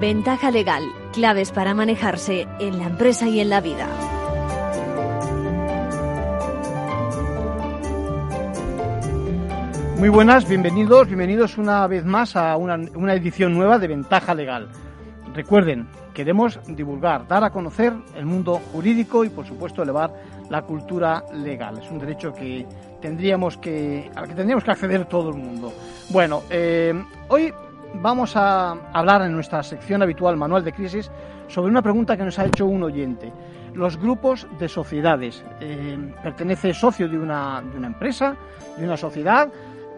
Ventaja legal, claves para manejarse en la empresa y en la vida. Muy buenas, bienvenidos, bienvenidos una vez más a una, una, edición nueva de Ventaja Legal. Recuerden, queremos divulgar, dar a conocer el mundo jurídico y por supuesto elevar la cultura legal. Es un derecho que tendríamos que, al que tendríamos que acceder todo el mundo. Bueno, eh, hoy vamos a hablar en nuestra sección habitual Manual de Crisis sobre una pregunta que nos ha hecho un oyente. Los grupos de sociedades. Eh, pertenece socio de una, de una empresa, de una sociedad,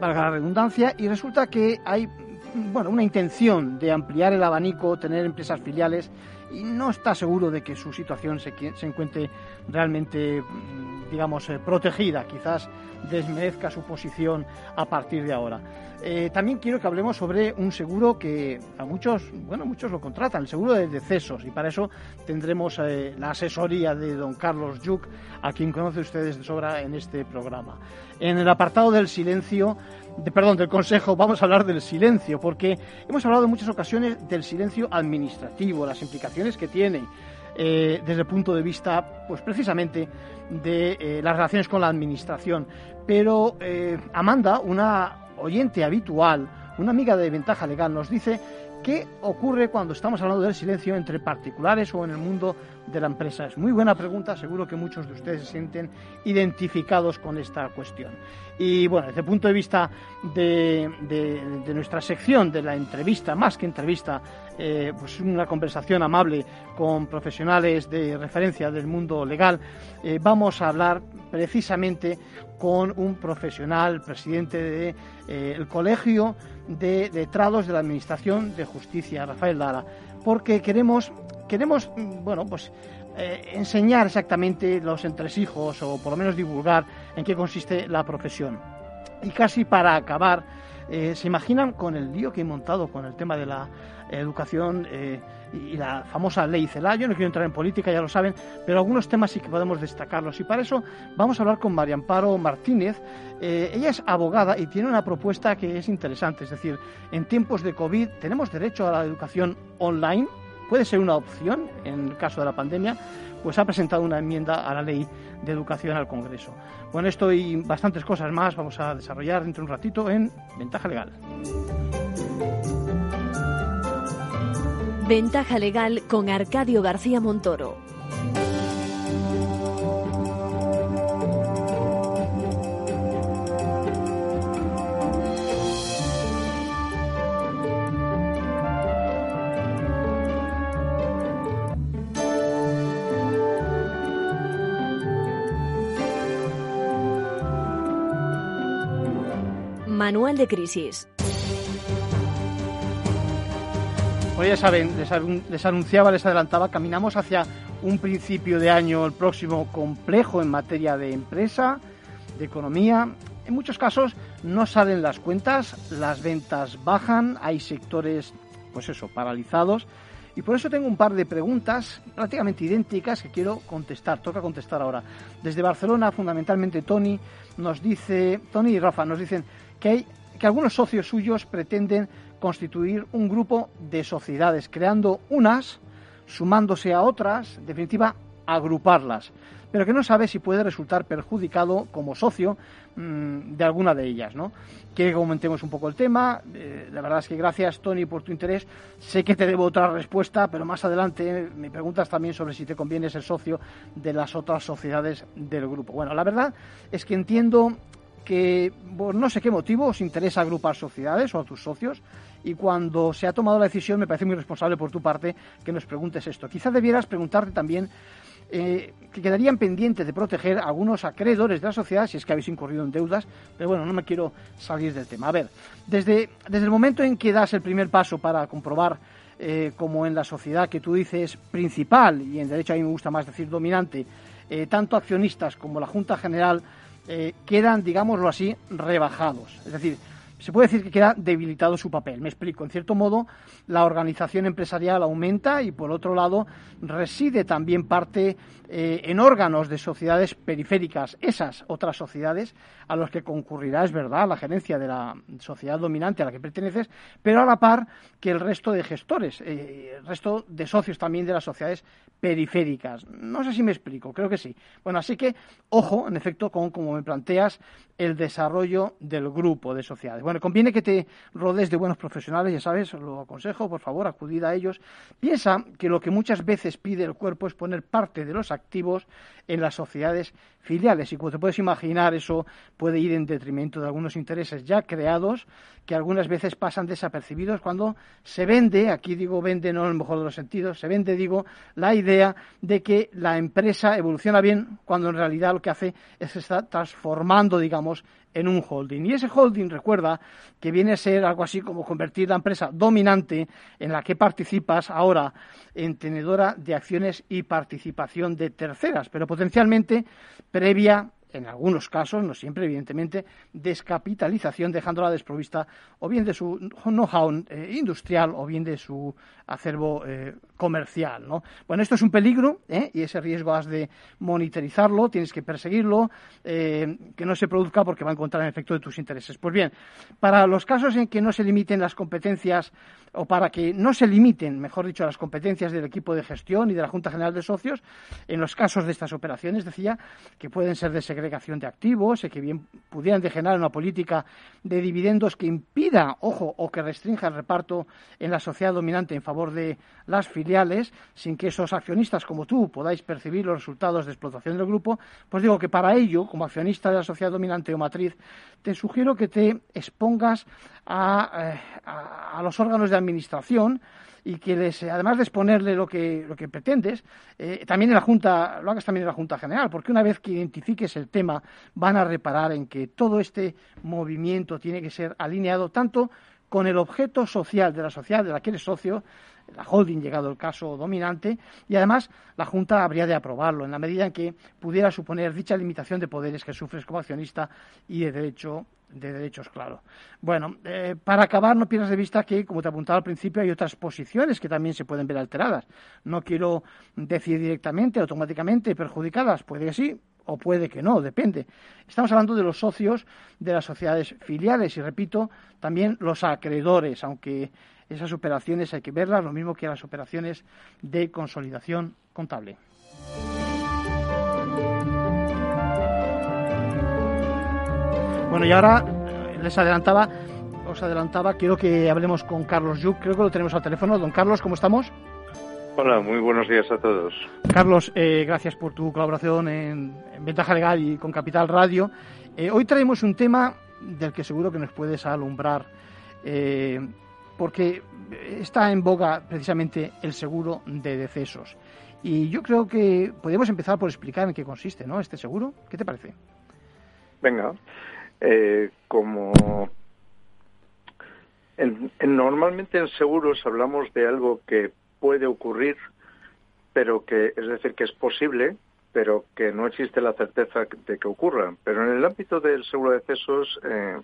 valga la redundancia, y resulta que hay bueno, una intención de ampliar el abanico, tener empresas filiales y no está seguro de que su situación se, se encuentre realmente, digamos, eh, protegida. Quizás desmerezca su posición a partir de ahora. Eh, también quiero que hablemos sobre un seguro que a muchos, bueno, muchos lo contratan, el seguro de decesos, y para eso tendremos eh, la asesoría de don Carlos Yuc, a quien conoce ustedes de sobra en este programa. En el apartado del silencio, de, perdón, del consejo, vamos a hablar del silencio, porque hemos hablado en muchas ocasiones del silencio administrativo, las implicaciones que tiene. Eh, desde el punto de vista, pues precisamente, de eh, las relaciones con la administración. Pero eh, Amanda, una oyente habitual, una amiga de Ventaja Legal, nos dice qué ocurre cuando estamos hablando del silencio entre particulares o en el mundo de la empresa. Es muy buena pregunta, seguro que muchos de ustedes se sienten identificados con esta cuestión. Y bueno, desde el punto de vista de, nuestra sección, de la entrevista, más que entrevista, eh, pues una conversación amable con profesionales de referencia del mundo legal, eh, vamos a hablar precisamente con un profesional, presidente del de, eh, Colegio de Letrados de la Administración de Justicia, Rafael Lara, porque queremos, queremos bueno, pues eh, enseñar exactamente los entresijos o por lo menos divulgar en qué consiste la profesión. Y casi para acabar, eh, ¿se imaginan con el lío que he montado con el tema de la educación eh, y la famosa ley CELA? Yo no quiero entrar en política, ya lo saben, pero algunos temas sí que podemos destacarlos. Y para eso vamos a hablar con María Amparo Martínez. ella es abogada y tiene una propuesta que es interesante. Es decir, en tiempos de COVID tenemos derecho a la educación online puede ser una opción en el caso de la pandemia, pues ha presentado una enmienda a la ley de educación al Congreso. Bueno, esto y bastantes cosas más vamos a desarrollar dentro de un ratito en Ventaja Legal. Ventaja Legal con Arcadio García Montoro. Manual de crisis. Pues ya saben, les, anunciaba, les adelantaba, caminamos hacia un principio de año, el próximo, complejo en materia de empresa, de economía. En muchos casos no salen las cuentas, las ventas bajan, hay sectores, pues eso, paralizados. Y por eso tengo un par de preguntas prácticamente idénticas que quiero contestar. Toca contestar ahora. Desde Barcelona, fundamentalmente Tony nos dice, Tony y Rafa nos dicen, que, que algunos socios suyos pretenden constituir un grupo de sociedades, creando unas, sumándose a otras, en definitiva, agruparlas, pero que no sabe si puede resultar perjudicado como socio mmm, de alguna de ellas, ¿no? Que comentemos un poco el tema. Eh, la verdad es que gracias, Tony, por tu interés. Sé que te debo otra respuesta, pero más adelante me preguntas también sobre si te conviene ser socio de las otras sociedades del grupo. Bueno, la verdad es que entiendo que por no sé qué motivo os interesa agrupar sociedades o a tus socios y cuando se ha tomado la decisión me parece muy responsable por tu parte que nos preguntes esto. Quizás debieras preguntarte también eh, que quedarían pendientes de proteger a algunos acreedores de la sociedad si es que habéis incurrido en deudas, pero bueno, no me quiero salir del tema. A ver, desde, desde el momento en que das el primer paso para comprobar eh, como en la sociedad que tú dices principal, y en derecho a mí me gusta más decir dominante, eh, tanto accionistas como la Junta General eh, quedan, digámoslo así, rebajados. Es decir, se puede decir que queda debilitado su papel. Me explico. En cierto modo, la organización empresarial aumenta y, por otro lado, reside también parte eh, en órganos de sociedades periféricas, esas otras sociedades a las que concurrirá, es verdad, la gerencia de la sociedad dominante a la que perteneces, pero a la par que el resto de gestores, eh, el resto de socios también de las sociedades periféricas. No sé si me explico, creo que sí. Bueno, así que, ojo, en efecto, con como me planteas, el desarrollo del grupo de sociedades. Bueno, conviene que te rodees de buenos profesionales, ya sabes, lo aconsejo, por favor, acudid a ellos. Piensa que lo que muchas veces pide el cuerpo es poner parte de los activos en las sociedades filiales. Y como te puedes imaginar, eso puede ir en detrimento de algunos intereses ya creados que algunas veces pasan desapercibidos cuando se vende, aquí digo vende no en el mejor de los sentidos, se vende, digo, la idea de que la empresa evoluciona bien cuando en realidad lo que hace es estar transformando, digamos, en un holding. Y ese holding, recuerda, que viene a ser algo así como convertir la empresa dominante en la que participas ahora en tenedora de acciones y participación de terceras, pero potencialmente previa en algunos casos, no siempre, evidentemente, descapitalización, dejándola desprovista o bien de su know-how eh, industrial o bien de su acervo eh, comercial. ¿no? Bueno, esto es un peligro ¿eh? y ese riesgo has de monitorizarlo, tienes que perseguirlo, que no se produzca porque va a encontrar el efecto de tus intereses. Pues bien, para los casos en que no se limiten las competencias o para que no se limiten, mejor dicho, las competencias del equipo de gestión y de la Junta General de Socios, en los casos de estas operaciones, decía, que pueden ser de de activos, y que bien pudieran degenerar una política de dividendos que impida, ojo, o que restrinja el reparto en la sociedad dominante en favor de las filiales, sin que esos accionistas como tú podáis percibir los resultados de explotación del grupo, pues digo que para ello, como accionista de la sociedad dominante o matriz, te sugiero que te expongas a, eh, los órganos de administración y que les, además de exponerle lo que, lo que pretendes, eh, también en la Junta, lo hagas también en la Junta General, porque una vez que identifiques el tema, van a reparar en que todo este movimiento tiene que ser alineado tanto con el objeto social de la sociedad de la que eres socio, la holding llegado el caso dominante, y además la Junta habría de aprobarlo en la medida en que pudiera suponer dicha limitación de poderes que sufres como accionista y de derecho de derechos, claro. Bueno, eh, para acabar, no pierdas de vista que, como te apuntaba al principio, hay otras posiciones que también se pueden ver alteradas. No quiero decir directamente, automáticamente perjudicadas, puede que sí, o puede que no, depende. Estamos hablando de los socios de las sociedades filiales y, repito, también los acreedores, aunque esas operaciones hay que verlas, lo mismo que las operaciones de consolidación contable. Bueno, y ahora eh, les adelantaba, os adelantaba, quiero que hablemos con Carlos Yuc, creo que lo tenemos al teléfono. Don Carlos, ¿cómo estamos? Hola, muy buenos días a todos. Carlos, eh, gracias por tu colaboración en, Ventaja Legal y con Capital Radio. Eh, hoy traemos un tema del que seguro que nos puedes alumbrar, porque está en boga precisamente el seguro de decesos. Y yo creo que podemos empezar por explicar en qué consiste, ¿no? Este seguro. ¿Qué te parece? Venga, eh, como normalmente en seguros hablamos de algo que puede ocurrir, pero que es decir que es posible, pero que no existe la certeza de que ocurra. Pero en el ámbito del seguro de excesos, eh,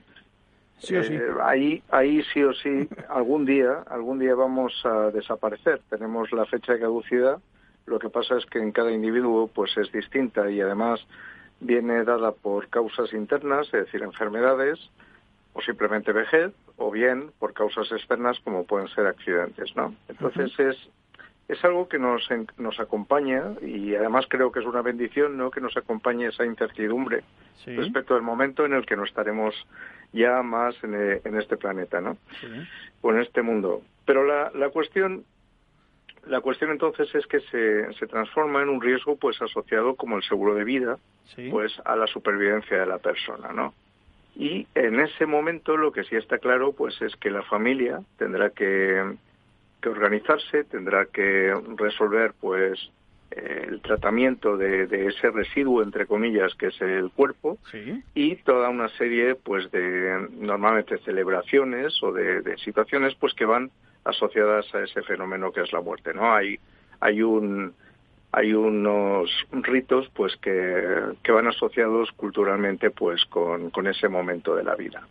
eh, ahí, ahí sí o sí, algún día, algún día vamos a desaparecer. Tenemos la fecha de caducidad. Lo que pasa es que en cada individuo pues es distinta y además viene dada por causas internas, es decir, enfermedades, o simplemente vejez, o bien por causas externas como pueden ser accidentes, ¿no? Entonces es es algo que nos, nos acompaña y además creo que es una bendición no que nos acompañe esa incertidumbre respecto al momento en el que no estaremos ya más en, e, este planeta no o en este mundo. Pero la, la cuestión la cuestión entonces es que se, se transforma en un riesgo pues asociado como el seguro de vida pues a la supervivencia de la persona, ¿no? Y en ese momento lo que sí está claro pues es que la familia tendrá que, que organizarse, tendrá que resolver pues el tratamiento de, de, ese residuo entre comillas que es el cuerpo y toda una serie pues de normalmente celebraciones o de, de situaciones pues que van asociadas a ese fenómeno que es la muerte, ¿no? Hay, hay un hay unos ritos pues que, que van asociados culturalmente pues con, con, ese momento de la vida.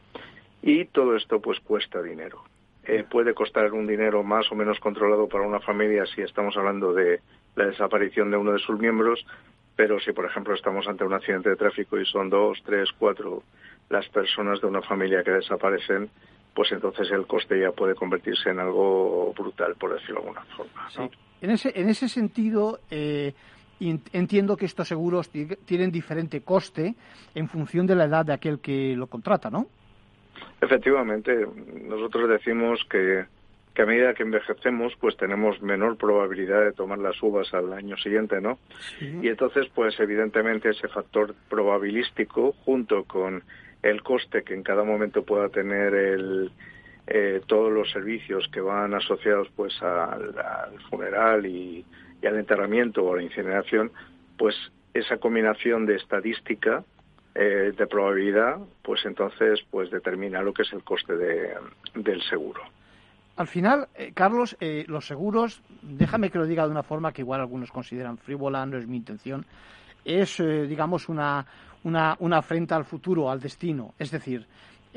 y todo esto pues cuesta dinero. Eh, puede costar un dinero más o menos controlado para una familia si estamos hablando de la desaparición de uno de sus miembros, pero si por ejemplo estamos ante un accidente de tráfico y son dos, tres, cuatro las personas de una familia que desaparecen, pues entonces el coste ya puede convertirse en algo brutal, por decirlo de alguna forma. En, ese, en ese sentido, eh, entiendo que estos seguros tienen diferente coste en función de la edad de aquel que lo contrata, ¿no? Efectivamente, nosotros decimos que, que a medida que envejecemos, pues tenemos menor probabilidad de tomar las uvas al año siguiente, ¿no? Y entonces, pues evidentemente ese factor probabilístico, junto con el coste que en cada momento pueda tener el, eh, todos los servicios que van asociados pues al, funeral y, al enterramiento o a la incineración, pues esa combinación de estadística eh, de probabilidad, pues entonces pues determina lo que es el coste de, del seguro. Al final, eh, Carlos, los seguros, déjame que lo diga de una forma que igual algunos consideran frívola, no es mi intención, es, digamos, una, una, una afrenta al futuro, al destino. Es decir,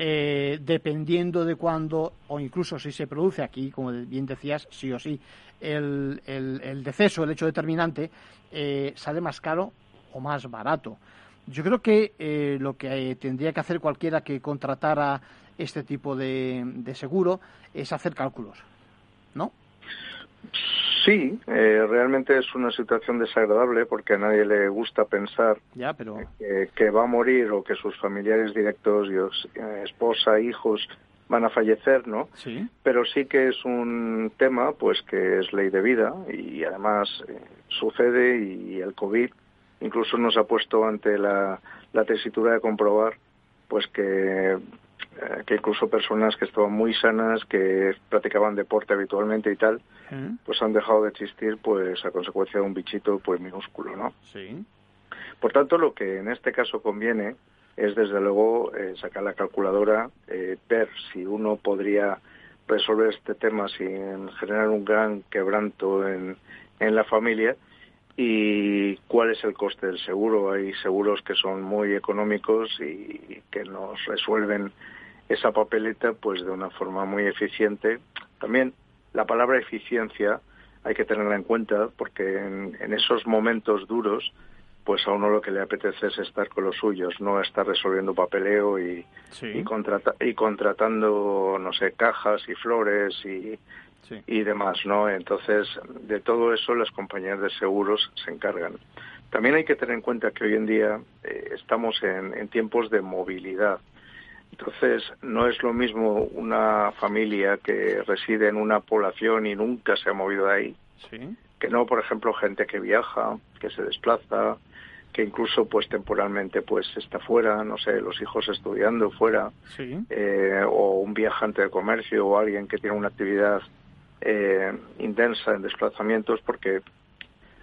eh, dependiendo de cuándo, o incluso si se produce aquí, como bien decías, sí o sí, el, el, deceso, el hecho determinante, eh, sale más caro o más barato. Yo creo que eh, lo que tendría que hacer cualquiera que contratara este tipo de, de seguro es hacer cálculos, ¿no? Sí, eh, realmente es una situación desagradable porque a nadie le gusta pensar que, va a morir o que sus familiares directos, eh, esposa, hijos, van a fallecer, ¿no? Sí. Pero sí que es un tema, pues, que es ley de vida y además eh, sucede y el COVID incluso nos ha puesto ante la, la tesitura de comprobar, pues, que eh, que incluso personas que estaban muy sanas, que practicaban deporte habitualmente y tal, pues han dejado de existir pues a consecuencia de un bichito pues minúsculo, ¿no? Sí. Por tanto, lo que en este caso conviene es desde luego eh, sacar la calculadora, eh, ver si uno podría resolver este tema sin generar un gran quebranto en, en la familia y cuál es el coste del seguro. Hay seguros que son muy económicos y que nos resuelven esa papeleta pues de una forma muy eficiente. También la palabra eficiencia hay que tenerla en cuenta porque en, esos momentos duros pues a uno lo que le apetece es estar con los suyos, no estar resolviendo papeleo y, y, y contratando, no sé, cajas y flores y, y demás, ¿no? Entonces, de todo eso las compañías de seguros se encargan. También hay que tener en cuenta que hoy en día eh, estamos en tiempos de movilidad. Entonces, no es lo mismo una familia que reside en una población y nunca se ha movido de ahí, que no, por ejemplo, gente que viaja, que se desplaza, que incluso pues temporalmente pues está fuera, no sé, los hijos estudiando fuera, eh, o un viajante de comercio o alguien que tiene una actividad eh, intensa en desplazamientos, porque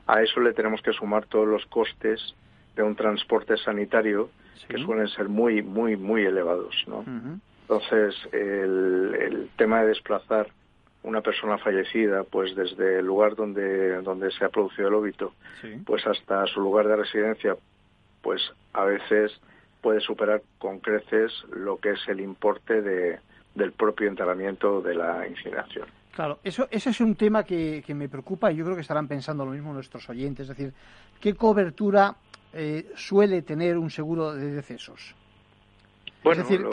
a eso le tenemos que sumar todos los costes de un transporte sanitario que suelen ser muy, muy, muy elevados, ¿no? Entonces, el, tema de desplazar una persona fallecida, pues desde el lugar donde, donde se ha producido el óbito, pues hasta su lugar de residencia, pues a veces puede superar con creces lo que es el importe de, del propio enterramiento de la incineración. Claro, eso, ese es un tema que, que me preocupa y yo creo que estarán pensando lo mismo nuestros oyentes, es decir, ¿qué cobertura eh, suele tener un seguro de decesos? Bueno, es decir,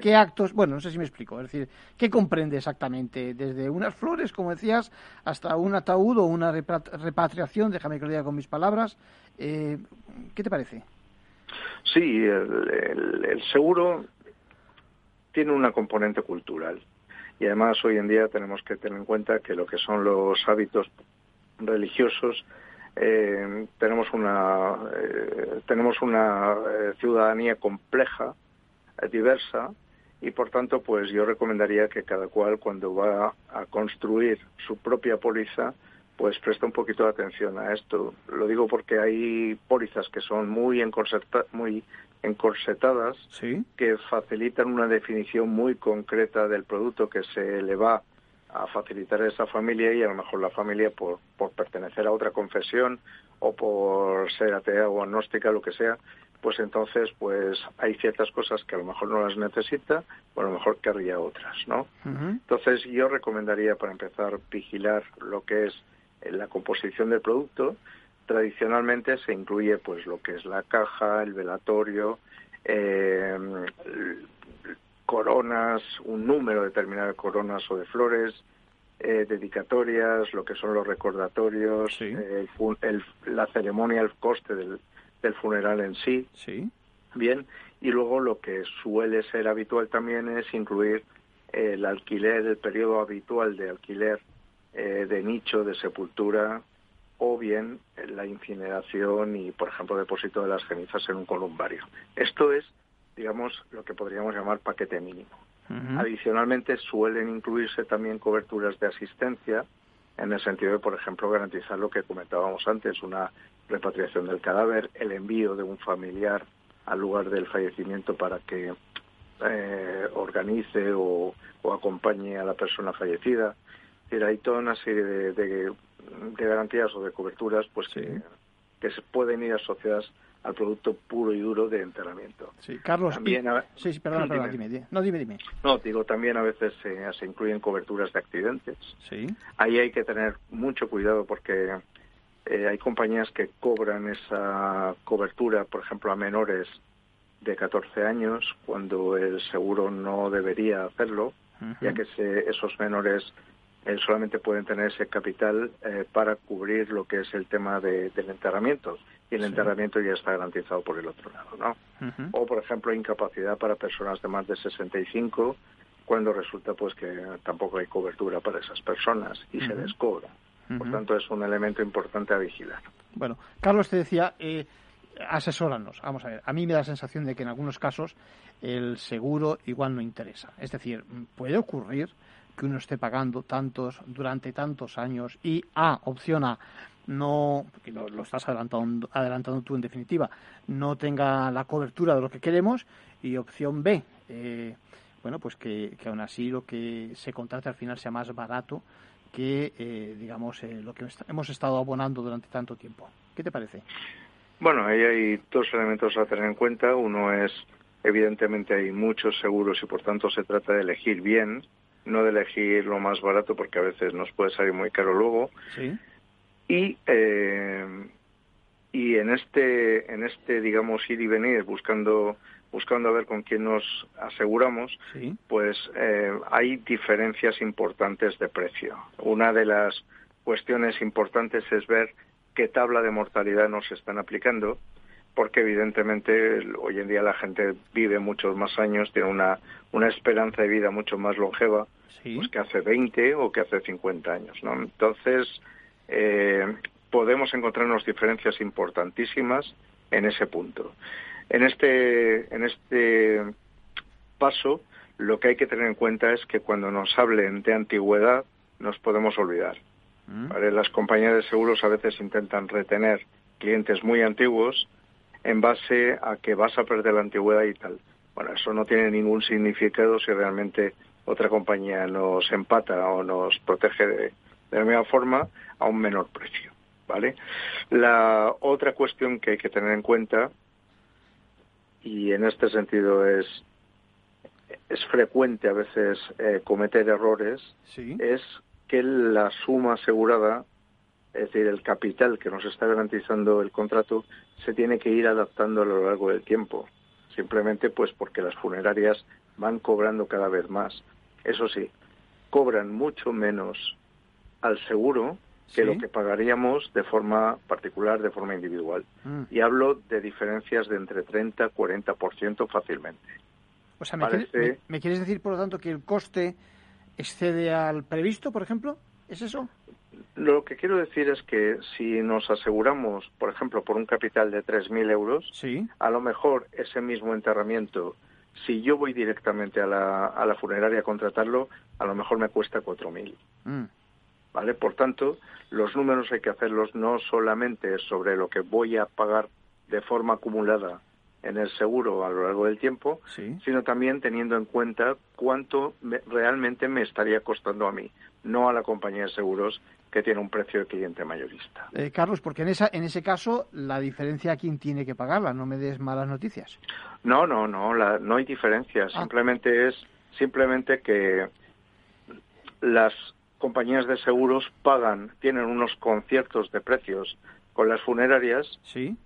¿qué, actos, bueno, no sé si me explico, es decir, ¿qué comprende exactamente? Desde unas flores, como decías, hasta un ataúd o una repatriación, déjame que lo diga con mis palabras, eh, ¿qué te parece? Sí, el, seguro tiene una componente cultural y además hoy en día tenemos que tener en cuenta que lo que son los hábitos religiosos eh, tenemos una eh, tenemos una eh, ciudadanía compleja, diversa y por tanto pues yo recomendaría que cada cual cuando va a construir su propia póliza pues presta un poquito de atención a esto. Lo digo porque hay pólizas que son muy, muy encorsetadas que facilitan una definición muy concreta del producto que se le va a facilitar a esa familia y a lo mejor la familia por, por pertenecer a otra confesión o por ser atea o agnóstica, lo que sea, pues entonces pues hay ciertas cosas que a lo mejor no las necesita o a lo mejor querría otras, ¿no? Entonces yo recomendaría para empezar vigilar lo que es eh, la composición del producto. Tradicionalmente se incluye pues lo que es la caja, el velatorio, eh, coronas, un número determinado de coronas o de flores, eh, dedicatorias, lo que son los recordatorios, la ceremonia, el coste del, del funeral en sí. Sí. Bien, y luego lo que suele ser habitual también es incluir el alquiler, el periodo habitual de alquiler eh, de nicho, de sepultura, o bien la incineración y, por ejemplo, depósito de las cenizas en un columbario. Esto es, digamos, lo que podríamos llamar paquete mínimo. Adicionalmente, suelen incluirse también coberturas de asistencia, en el sentido de, por ejemplo, garantizar lo que comentábamos antes, una repatriación del cadáver, el envío de un familiar al lugar del fallecimiento para que eh, organice o, acompañe a la persona fallecida. Es hay toda una serie de, garantías o de coberturas pues que, que se pueden ir asociadas al producto puro y duro de enterramiento. Sí, Carlos. También Sí, sí, perdona, perdona, dime. No, dime, dime. No, digo, también a veces se incluyen coberturas de accidentes. Sí. Ahí hay que tener mucho cuidado porque eh, hay compañías que cobran esa cobertura, por ejemplo, a menores de 14 años, cuando el seguro no debería hacerlo, ya que esos menores eh, solamente pueden tener ese capital eh, para cubrir lo que es el tema del enterramiento. Y el enterramiento ya está garantizado por el otro lado, ¿no? O, por ejemplo, incapacidad para personas de más de 65, cuando resulta pues que tampoco hay cobertura para esas personas y se les cobra. Por tanto, es un elemento importante a vigilar. Bueno, Carlos te decía, eh, asesóranos. Vamos a ver, a mí me da la sensación de que en algunos casos el seguro igual no interesa. Es decir, puede ocurrir que uno esté pagando tantos durante tantos años y A, opción A, no, lo, estás adelantando, adelantando tú en definitiva, no tenga la cobertura de lo que queremos y opción B, eh, bueno, pues que, que aún así lo que se contrate al final sea más barato que, eh, digamos, eh, lo que hemos estado abonando durante tanto tiempo. ¿Qué te parece? Bueno, ahí hay dos elementos a tener en cuenta. Uno es, evidentemente, hay muchos seguros y por tanto se trata de elegir bien, no de elegir lo más barato porque a veces nos puede salir muy caro luego. Sí. Y eh, y en este en este digamos ir y venir buscando buscando a ver con quién nos aseguramos, pues eh, hay diferencias importantes de precio. Una de las cuestiones importantes es ver qué tabla de mortalidad nos están aplicando, porque evidentemente hoy en día la gente vive muchos más años, tiene una, una esperanza de vida mucho más longeva pues que hace 20 o que hace 50 años. ¿no? Entonces, eh, podemos encontrarnos diferencias importantísimas en ese punto. En este, en este paso, lo que hay que tener en cuenta es que cuando nos hablen de antigüedad, nos podemos olvidar. Mm. Las compañías de seguros a veces intentan retener clientes muy antiguos en base a que vas a perder la antigüedad y tal. Bueno, eso no tiene ningún significado si realmente otra compañía nos empata o nos protege de, de la misma forma a un menor precio. ¿Vale? La otra cuestión que hay que tener en cuenta y en este sentido es es frecuente a veces eh, cometer errores es que la suma asegurada es decir el capital que nos está garantizando el contrato se tiene que ir adaptando a lo largo del tiempo simplemente pues porque las funerarias van cobrando cada vez más eso sí cobran mucho menos al seguro que lo que pagaríamos de forma particular, de forma individual. Mm. Y hablo de diferencias de entre 30 y 40% fácilmente. O sea, ¿me, quieres, decir, por lo tanto, que el coste excede al previsto, por ejemplo? ¿Es eso? Lo que quiero decir es que si nos aseguramos, por ejemplo, por un capital de 3.000 euros, sí. a lo mejor ese mismo enterramiento, si yo voy directamente a la, a la funeraria a contratarlo, a lo mejor me cuesta 4.000. Mm. ¿vale? Por tanto, los números hay que hacerlos no solamente sobre lo que voy a pagar de forma acumulada en el seguro a lo largo del tiempo, sino también teniendo en cuenta cuánto realmente me estaría costando a mí, no a la compañía de seguros que tiene un precio de cliente mayorista. Eh, Carlos, porque en, esa, en ese caso la diferencia a quién tiene que pagarla, no me des malas noticias. No, no, no, no hay diferencia, ah. simplemente es simplemente que las compañías de seguros pagan, tienen unos conciertos de precios con las funerarias ¿Sí?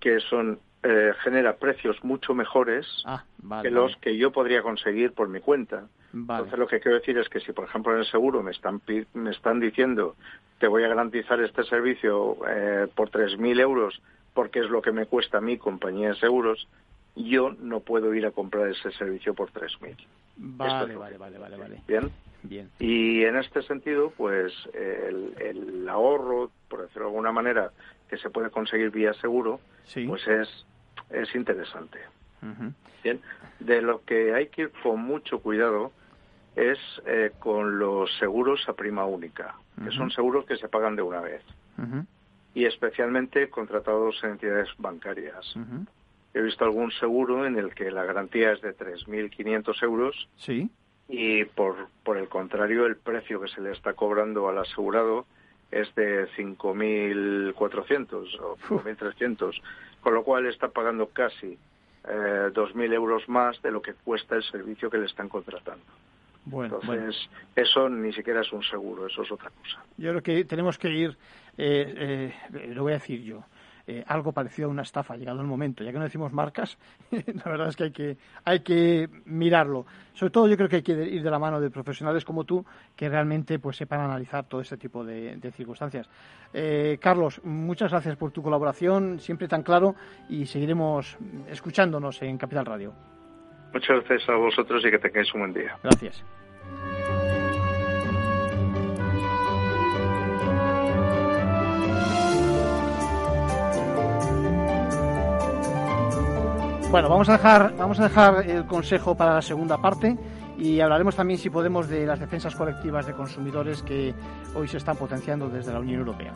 que son eh, genera precios mucho mejores ah, que los que yo podría conseguir por mi cuenta. Entonces lo que quiero decir es que si por ejemplo en el seguro me están me están diciendo te voy a garantizar este servicio eh, por 3.000 euros porque es lo que me cuesta a mi compañía de seguros, yo no puedo ir a comprar ese servicio por 3.000. Vale, vale, vale, vale, vale. Bien. Bien. Y en este sentido, pues el, el, ahorro, por decirlo de alguna manera, que se puede conseguir vía seguro, pues es es interesante. Bien, de lo que hay que ir con mucho cuidado es eh, con los seguros a prima única, que son seguros que se pagan de una vez y especialmente contratados en entidades bancarias. He visto algún seguro en el que la garantía es de 3.500 euros sí. y por, por el contrario el precio que se le está cobrando al asegurado es de 5.400 o 5.300 con lo cual está pagando casi eh, 2.000 euros más de lo que cuesta el servicio que le están contratando. Bueno, Entonces, eso ni siquiera es un seguro, eso es otra cosa. Yo creo que tenemos que ir, eh, eh, lo voy a decir yo, eh, algo parecido a una estafa, llegado el momento. Ya que no decimos marcas, la verdad es que hay que, hay que mirarlo. Sobre todo yo creo que hay que ir de la mano de profesionales como tú que realmente pues sepan analizar todo este tipo de, circunstancias. Eh, Carlos, muchas gracias por tu colaboración, siempre tan claro, y seguiremos escuchándonos en Capital Radio. Muchas gracias a vosotros y que tengáis un buen día. Gracias. Bueno, vamos a dejar, vamos a dejar el consejo para la segunda parte y hablaremos también, si podemos, de las defensas colectivas de consumidores que hoy se están potenciando desde la Unión Europea.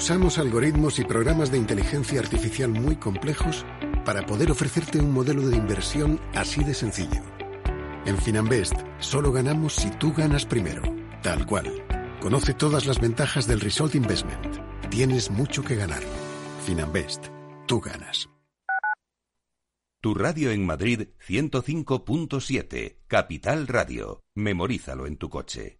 Usamos algoritmos y programas de inteligencia artificial muy complejos para poder ofrecerte un modelo de inversión así de sencillo. En Finanbest solo ganamos si tú ganas primero, tal cual. Conoce todas las ventajas del Result Investment. Tienes mucho que ganar. Finanbest, tú ganas. Tu radio en Madrid 105.7, Capital Radio. Memorízalo en tu coche.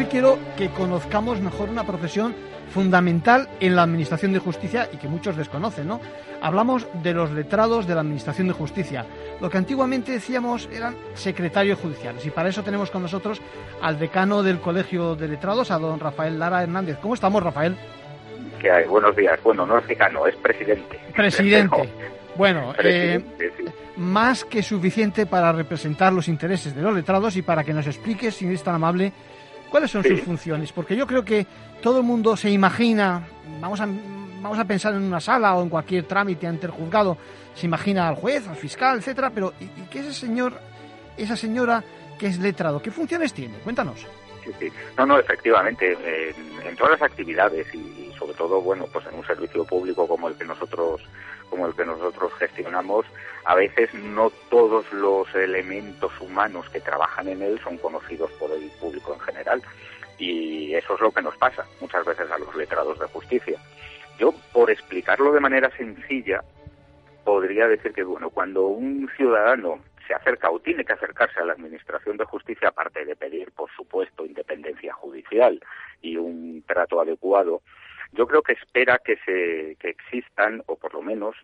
Hoy quiero que conozcamos mejor una profesión fundamental en la Administración de Justicia y que muchos desconocen, ¿no? Hablamos de los letrados de la Administración de Justicia, lo que antiguamente decíamos eran secretarios judiciales. Y para eso tenemos con nosotros al decano del Colegio de Letrados, a don Rafael Lara Hernández. ¿Cómo estamos, Rafael? ¿Qué hay? Buenos días. Bueno, no es decano, es presidente. Presidente. Bueno, eh, más que suficiente para representar los intereses de los letrados y para que nos explique, si es tan amable, cuáles son sus funciones. Porque yo creo que todo el mundo se imagina, vamos a, vamos a pensar en una sala o en cualquier trámite ante el juzgado, se imagina al juez, al fiscal, etcétera, pero ¿y, y qué ese señor, esa señora que es letrado, qué funciones tiene? Cuéntanos. Sí, sí. No, no, efectivamente, en, en todas las actividades y, y, sobre todo, bueno, pues en un servicio público como el que nosotros como el que nosotros gestionamos, a veces no todos los elementos humanos que trabajan en él son conocidos por el público en general. Y eso es lo que nos pasa muchas veces a los letrados de justicia. Yo, por explicarlo de manera sencilla, podría decir que, bueno, cuando un ciudadano se acerca o tiene que acercarse a la Administración de Justicia, aparte de pedir, por supuesto, independencia judicial y un trato adecuado, yo creo que espera que se que existan o por lo menos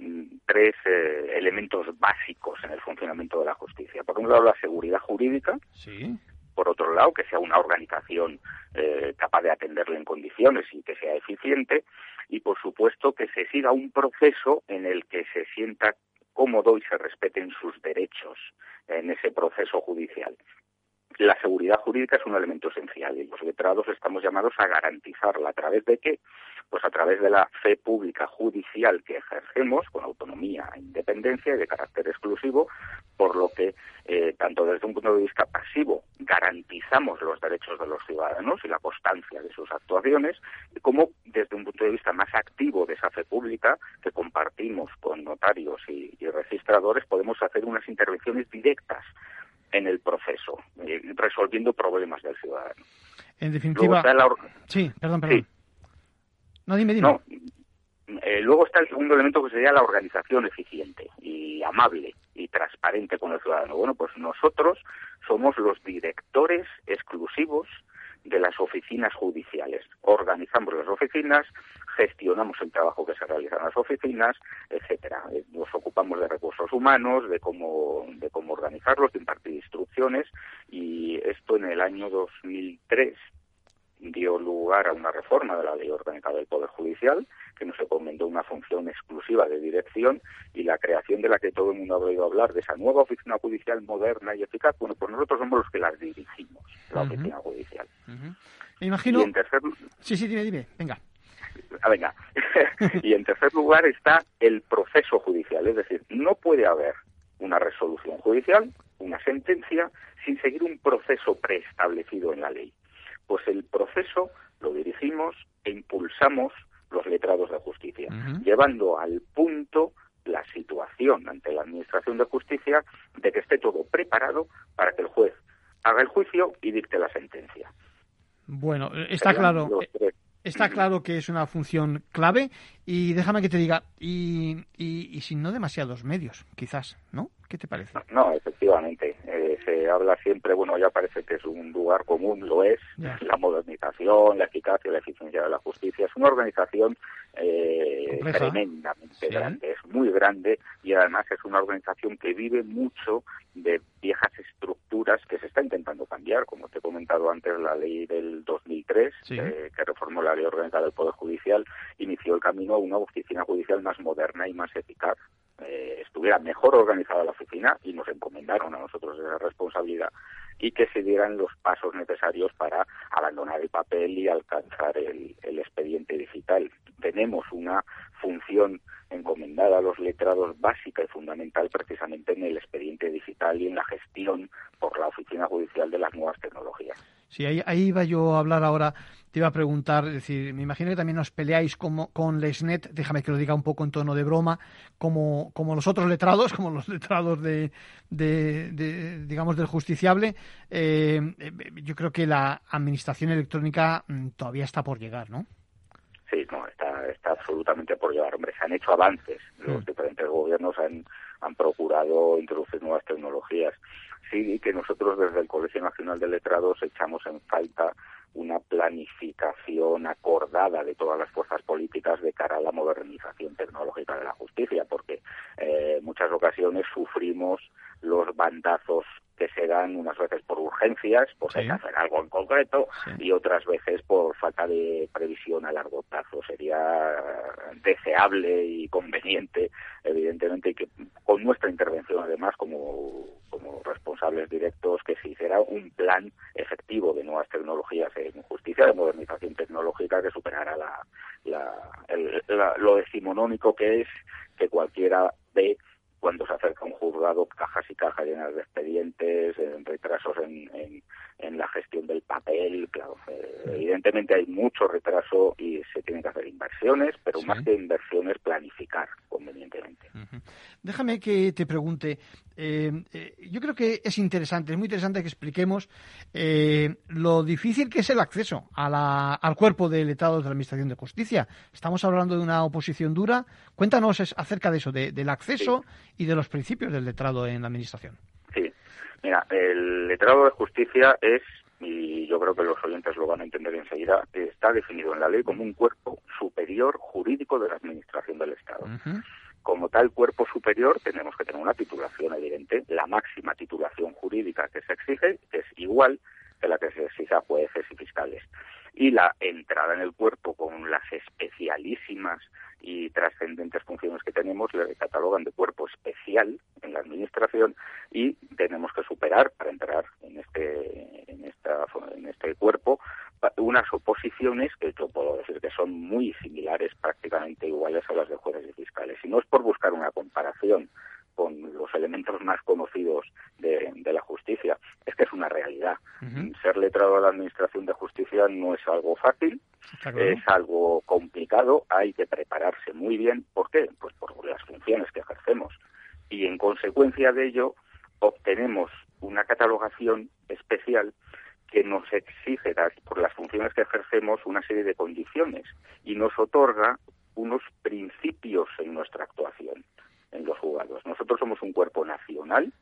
tres eh, elementos básicos en el funcionamiento de la justicia. Por un lado la seguridad jurídica. Sí. por otro lado que sea una organización eh, capaz de atenderle en condiciones y que sea eficiente. Y por supuesto que se siga un proceso en el que se sienta cómodo y se respeten sus derechos en ese proceso judicial la seguridad jurídica es un elemento esencial y los letrados estamos llamados a garantizarla. ¿A través de qué? Pues a través de la fe pública judicial que ejercemos con autonomía e independencia y de carácter exclusivo, por lo que eh, tanto desde un punto de vista pasivo garantizamos los derechos de los ciudadanos y la constancia de sus actuaciones, como desde un punto de vista más activo de esa fe pública que compartimos con notarios y, y registradores, podemos hacer unas intervenciones directas en el proceso, eh, resolviendo problemas del ciudadano. En definitiva. La... Sí, perdón, perdón. Sí. No, dime, dime. No, eh, luego está el segundo elemento que sería la organización eficiente y amable y transparente con el ciudadano. Bueno, pues nosotros somos los directores exclusivos de las oficinas judiciales. Organizamos las oficinas, gestionamos el trabajo que se realiza en las oficinas, etcétera. Eh, nos ocupamos de recursos humanos, de cómo, de cómo organizarlos, de impartir instrucciones y esto en el año 2003 dio lugar a una reforma de la ley orgánica del Poder Judicial, que nos encomendó una función exclusiva de dirección y la creación de la que todo el mundo ha oído hablar, de esa nueva oficina judicial moderna y eficaz. Bueno, pues nosotros somos los que las dirigimos, la uh -huh. oficina judicial. Uh -huh. Me imagino. Y en tercer... Sí, sí, dime, dime, venga. Ah, venga. y en tercer lugar está el proceso judicial, es decir, no puede haber una resolución judicial, una sentencia, sin seguir un proceso preestablecido en la ley pues el proceso lo dirigimos e impulsamos los letrados de justicia, uh -huh. llevando al punto la situación ante la Administración de Justicia de que esté todo preparado para que el juez haga el juicio y dicte la sentencia. Bueno, está claro. Está claro que es una función clave y déjame que te diga, y, y, y sin no demasiados medios, quizás, ¿no? ¿Qué te parece? No, efectivamente. Eh, se habla siempre, bueno, ya parece que es un lugar común, lo es, la modernización, la eficacia, la eficiencia de la justicia. Es una organización eh, tremendamente grande, es muy grande y además es una organización que vive mucho de viejas estructuras que se está intentando cambiar, como te he comentado antes, la ley del 2003, eh, que reformó la ley orgánica del Poder Judicial, inició el camino a una oficina judicial más moderna y más eficaz. Eh, estuviera mejor organizada la oficina y nos encomendaron a nosotros esa responsabilidad y que se dieran los pasos necesarios para abandonar el papel y alcanzar el, expediente digital. Tenemos una función encomendada a los letrados básica y fundamental precisamente en el expediente digital y en la gestión por la Oficina Judicial de las nuevas tecnologías. Sí, ahí, iba yo a hablar ahora, te iba a preguntar, es decir, me imagino que también os peleáis como, con Lesnet, déjame que lo diga un poco en tono de broma, como, como los otros letrados, como los letrados de, de, digamos, del justiciable. Eh, yo creo que la administración electrónica mm, todavía está por llegar, ¿no? Sí, no, está, está absolutamente por llegar. Hombre, se han hecho avances. Los mm. diferentes gobiernos han, han procurado introducir nuevas tecnologías. Sí, que nosotros desde el Colegio Nacional de Letrados echamos en falta una planificación acordada de todas las fuerzas políticas de cara a la modernización tecnológica de la justicia, porque eh, muchas ocasiones sufrimos los bandazos que se dan unas veces por urgencias, por hacer algo en concreto, y otras veces por falta de previsión a largo plazo. Sería deseable y conveniente, evidentemente, que con nuestra intervención, además, como, como responsables directos, que se hiciera un plan efectivo de nuevas tecnologías en justicia, de modernización tecnológica que superara la, la, lo decimonónico que es que cualquiera ve cuando se acerca un juzgado, cajas y cajas llenas de expedientes, retrasos en, en, la gestión del papel. Claro, eh, evidentemente hay mucho retraso y se tienen que hacer inversiones, pero más que inversiones, planificar convenientemente. Déjame que te pregunte, eh, eh, yo creo que es interesante, es muy interesante que expliquemos lo difícil que es el acceso a la, al cuerpo de letrados de la Administración de Justicia. Estamos hablando de una oposición dura. Cuéntanos acerca de eso, del acceso y de los principios del letrado en la Administración. Mira, el letrado de justicia es, y yo creo que los oyentes lo van a entender enseguida, está definido en la ley como un cuerpo superior jurídico de la Administración del Estado. Como tal cuerpo superior tenemos que tener una titulación evidente, la máxima titulación jurídica que se exige, que es igual que la que se exige a jueces y fiscales. Y la entrada en el cuerpo con las especialísimas y trascendentes funciones que tenemos le catalogan de cuerpo especial en la administración y tenemos que superar para entrar en este en esta en este cuerpo unas oposiciones que yo puedo decir que son muy similares prácticamente iguales a las de jueces y fiscales. Y no es por buscar una comparación con los elementos más conocidos de, la justicia. Es que es una realidad. Ser letrado de la Administración de Justicia no es algo fácil, es algo complicado, hay que prepararse muy bien. ¿Por qué? Pues por las funciones que ejercemos. Y en consecuencia de ello, obtenemos una catalogación especial que nos exige por las funciones que ejercemos una serie de condiciones y nos otorga unos principios en nuestra actuación en los juzgados. Nosotros somos un cuerpo nacional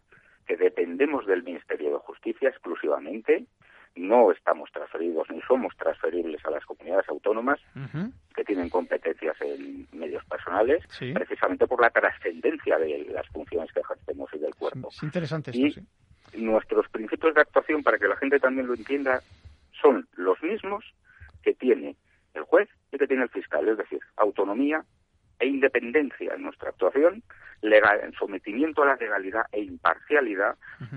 que dependemos del Ministerio de Justicia exclusivamente, no estamos transferidos ni somos transferibles a las comunidades autónomas que tienen competencias en medios personales, precisamente por la trascendencia de las funciones que ejercemos y del cuerpo. Es interesante esto, sí. Nuestros principios de actuación, para que la gente también lo entienda, son los mismos que tiene el juez y que tiene el fiscal, es decir, autonomía, e independencia en nuestra actuación, legal, en sometimiento a la legalidad e imparcialidad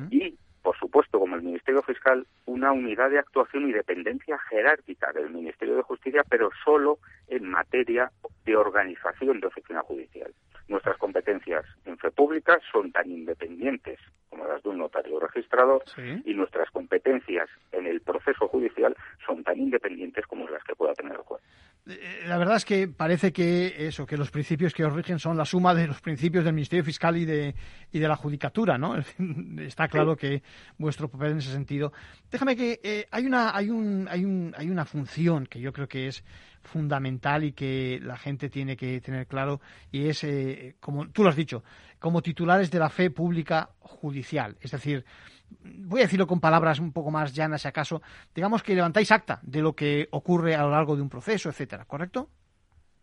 y, por supuesto, como el Ministerio Fiscal, una unidad de actuación y dependencia jerárquica del Ministerio de Justicia, pero solo en materia de organización de oficina judicial. Nuestras competencias en fe pública son tan independientes como las de un notario registrador y nuestras competencias en el proceso judicial son tan independientes como las que pueda tener el juez. eh, la verdad es que parece que eso, que los principios que os rigen son la suma de los principios del Ministerio Fiscal y de, y de la Judicatura, ¿no? Está claro que vuestro papel en ese sentido. Déjame que eh, hay una hay un hay un hay una función que yo creo que es fundamental y que la gente tiene que tener claro y es eh, como tú lo has dicho, como titulares de la fe pública judicial, es decir, voy a decirlo con palabras un poco más llanas si acaso, digamos que levantáis acta de lo que ocurre a lo largo de un proceso, etcétera, ¿correcto?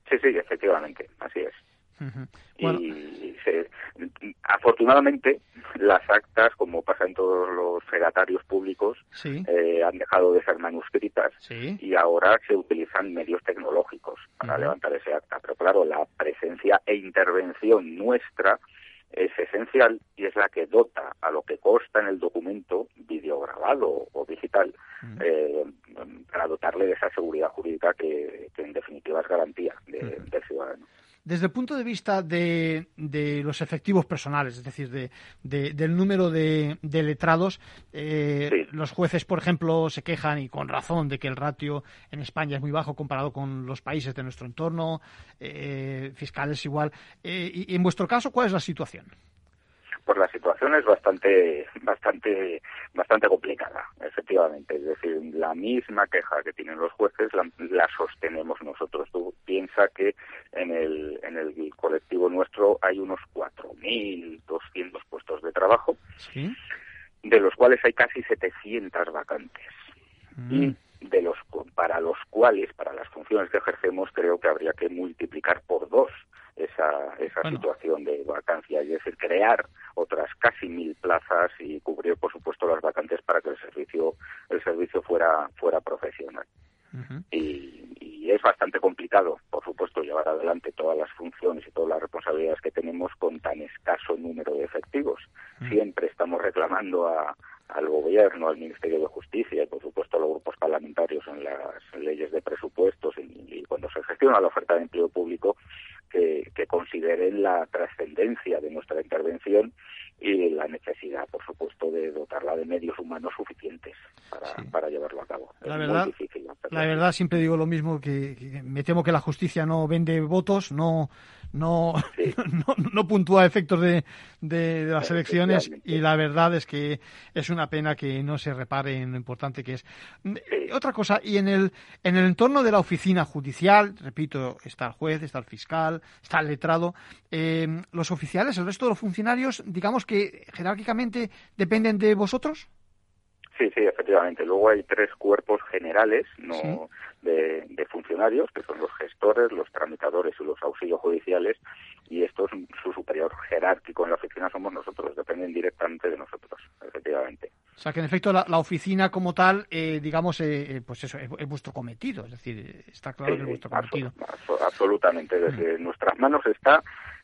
Sí, sí, efectivamente, así es. Y afortunadamente las actas, como pasa en todos los fedatarios públicos, eh, han dejado de ser manuscritas y ahora se utilizan medios tecnológicos para levantar ese acta. Pero claro, la presencia e intervención nuestra es esencial y es la que dota a lo que consta en el documento videograbado o digital eh, para dotarle de esa seguridad jurídica que, en definitiva es garantía del ciudadano. Desde el punto de vista de, los efectivos personales, es decir, de, del número de, letrados, eh, los jueces, por ejemplo, se quejan y con razón de que el ratio en España es muy bajo comparado con los países de nuestro entorno, eh, fiscales igual. Eh, y en vuestro caso, ¿cuál es la situación? Pues la situación es bastante, bastante, bastante complicada, efectivamente. Es decir, la misma queja que tienen los jueces la, sostenemos nosotros. Tú piensa que en el, en el colectivo nuestro hay unos 4.200 puestos de trabajo, de los cuales hay casi 700 vacantes. Mm. Y de los para los cuales, para las funciones que ejercemos, creo que habría que multiplicar por dos esa, esa situación de vacancia, es decir, crear otras casi mil plazas y cubrir, por supuesto, las vacantes para que el servicio, el servicio fuera, fuera profesional. y, y, es bastante complicado, por supuesto, llevar adelante todas las funciones y todas las responsabilidades que tenemos con tan escaso número de efectivos. Siempre estamos reclamando a, al gobierno, al Ministerio de Justicia y, por supuesto, a los grupos parlamentarios en las leyes de presupuestos y, cuando se gestiona la oferta de empleo público que, consideren la trascendencia de nuestra intervención y la necesidad, por supuesto, de dotarla de medios humanos suficientes para, para llevarlo a cabo. La verdad, la verdad, siempre digo lo mismo, que, me temo que la justicia no vende votos, no no, no, puntúa efectos de, de, las elecciones y la verdad es que es una pena que no se repare en lo importante que es. Otra cosa, y en el, en el entorno de la oficina judicial, repito, está el juez, está el fiscal, está el letrado, eh, los oficiales, el resto de los funcionarios, digamos que jerárquicamente dependen de vosotros. Sí, sí, efectivamente. Luego hay tres cuerpos generales no de, funcionarios, que son los gestores, los tramitadores y los auxilios judiciales, y estos, su superior jerárquico en la oficina somos nosotros, dependen directamente de nosotros, efectivamente. O sea que en efecto la, oficina como tal, eh, digamos, eh, eh, pues eso, es, vuestro cometido, es decir, está claro que es vuestro cometido. absolutamente, desde mm. nuestras manos está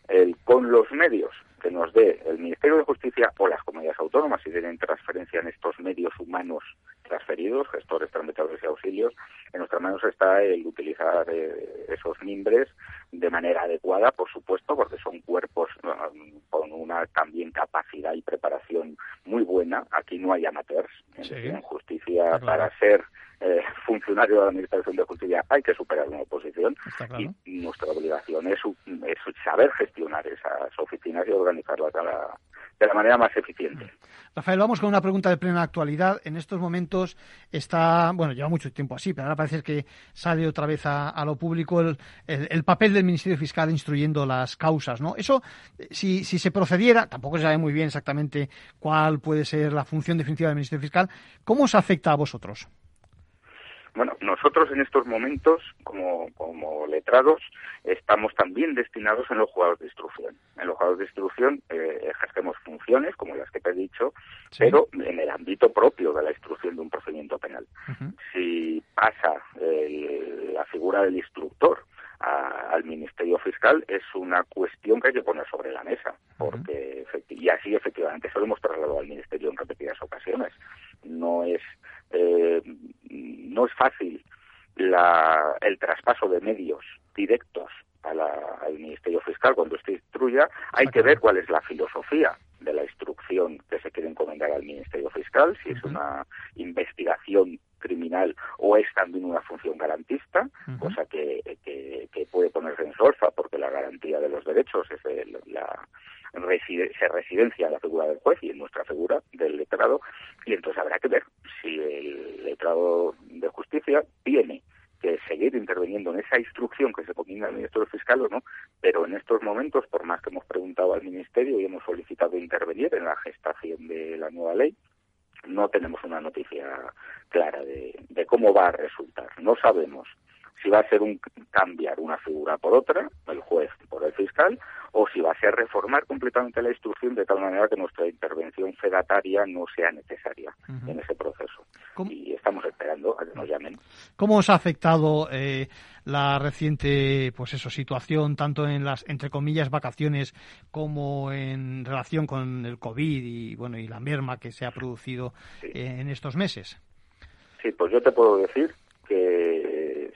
el, con los medios que nos dé el Ministerio de Justicia o las comunidades autónomas si tienen transferencia en estos medios humanos transferidos, gestores, tramitadores y auxilios, en nuestras manos está el utilizar eh, esos mimbres de manera adecuada, por supuesto, porque son cuerpos con una también capacidad y preparación muy buena. Aquí no hay amateurs. En, justicia, para ser eh, funcionario de la Administración de Justicia hay que superar una oposición y nuestra obligación es, es, saber gestionar esas oficinas y organizarlas de la, de la manera más eficiente. Rafael, vamos con una pregunta de plena actualidad. En estos momentos está, bueno, lleva mucho tiempo así, pero ahora parece que sale otra vez a, lo público el, el, papel del Ministerio Fiscal instruyendo las causas, ¿no? Eso, si, si se procediera, tampoco se sabe muy bien exactamente cuál puede ser la función definitiva del Ministerio Fiscal, ¿cómo os afecta a vosotros? Bueno, nosotros en estos momentos, como, como letrados, estamos también destinados en los juzgados de instrucción. En los juzgados de instrucción eh, ejercemos funciones, como las que te he dicho, pero en el ámbito propio de la instrucción de un procedimiento penal. Si pasa la figura del instructor al Ministerio Fiscal es una cuestión que hay que poner sobre la mesa, porque y así efectivamente se lo hemos trasladado al Ministerio en repetidas ocasiones. No es eh, no es fácil la, el traspaso de medios directos al Ministerio Fiscal cuando usted instruya, hay que ver cuál es la filosofía de la instrucción que se quiere encomendar al Ministerio Fiscal, si es una investigación criminal o es también una función garantista, cosa que, que, puede ponerse en solfa porque la garantía de los derechos es la se residencia en la figura del juez y en nuestra figura del letrado y entonces habrá que ver si el letrado de justicia tiene que seguir interviniendo en esa instrucción que se ponga al ministro fiscal o no, pero en estos momentos, por más que hemos preguntado al ministerio y hemos solicitado intervenir en la gestación de la nueva ley, no tenemos una noticia clara de, de cómo va a resultar. No sabemos si va a ser un cambiar una figura por otra, el juez por el fiscal, o si va a ser reformar completamente la instrucción de tal manera que nuestra intervención fedataria no sea necesaria en ese proceso. Y estamos esperando a que nos llamen. ¿Cómo os ha afectado eh, la reciente pues eso, situación, tanto en las, entre comillas, vacaciones, como en relación con el COVID y, bueno, y la merma que se ha producido en estos meses? Sí, pues yo te puedo decir que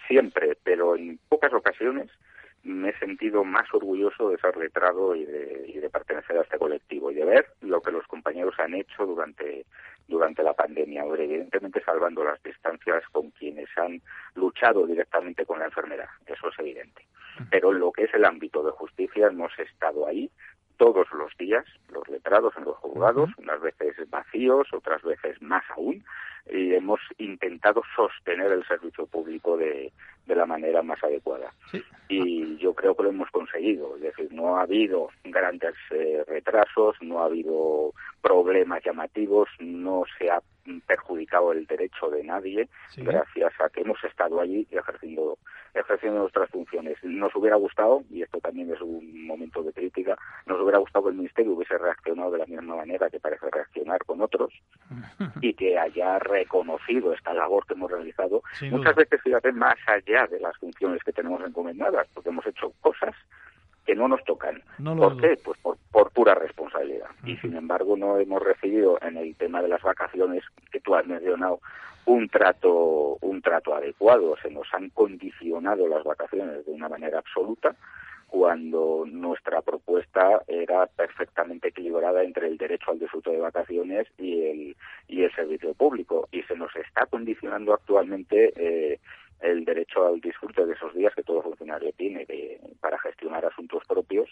siempre, pero en pocas ocasiones, me he sentido más orgulloso de ser letrado y de, y de pertenecer a este colectivo y de ver lo que los compañeros han hecho durante, durante la pandemia, evidentemente salvando las distancias con quienes han luchado directamente con la enfermedad, eso es evidente. Pero en lo que es el ámbito de justicia hemos estado ahí todos los días, los letrados en los juzgados, unas veces vacíos, otras veces más aún, y hemos intentado sostener el servicio público de, de la manera más adecuada. Y yo creo que lo hemos conseguido. Es decir, no ha habido grandes eh, retrasos, no ha habido problemas llamativos, no se ha perjudicado el derecho de nadie gracias a que hemos estado allí ejerciendo ejerciendo nuestras funciones. Nos hubiera gustado, y esto también es un momento de crítica, nos hubiera gustado que el Ministerio hubiese reaccionado de la misma manera que parece reaccionar con otros y que haya reconocido esta labor que hemos realizado. Muchas veces, fíjate, más allá de las funciones que tenemos encomendadas, porque hemos hecho cosas que no nos tocan. ¿Por qué? Pues por, pura responsabilidad. Y sin embargo no hemos recibido en el tema de las vacaciones que tú has mencionado un trato un trato adecuado. Se nos han condicionado las vacaciones de una manera absoluta cuando nuestra propuesta era perfectamente equilibrada entre el derecho al disfrute de vacaciones y el y el servicio público. Y se nos está condicionando actualmente eh, el derecho al disfrute de esos días que todo funcionario tiene para gestionar asuntos propios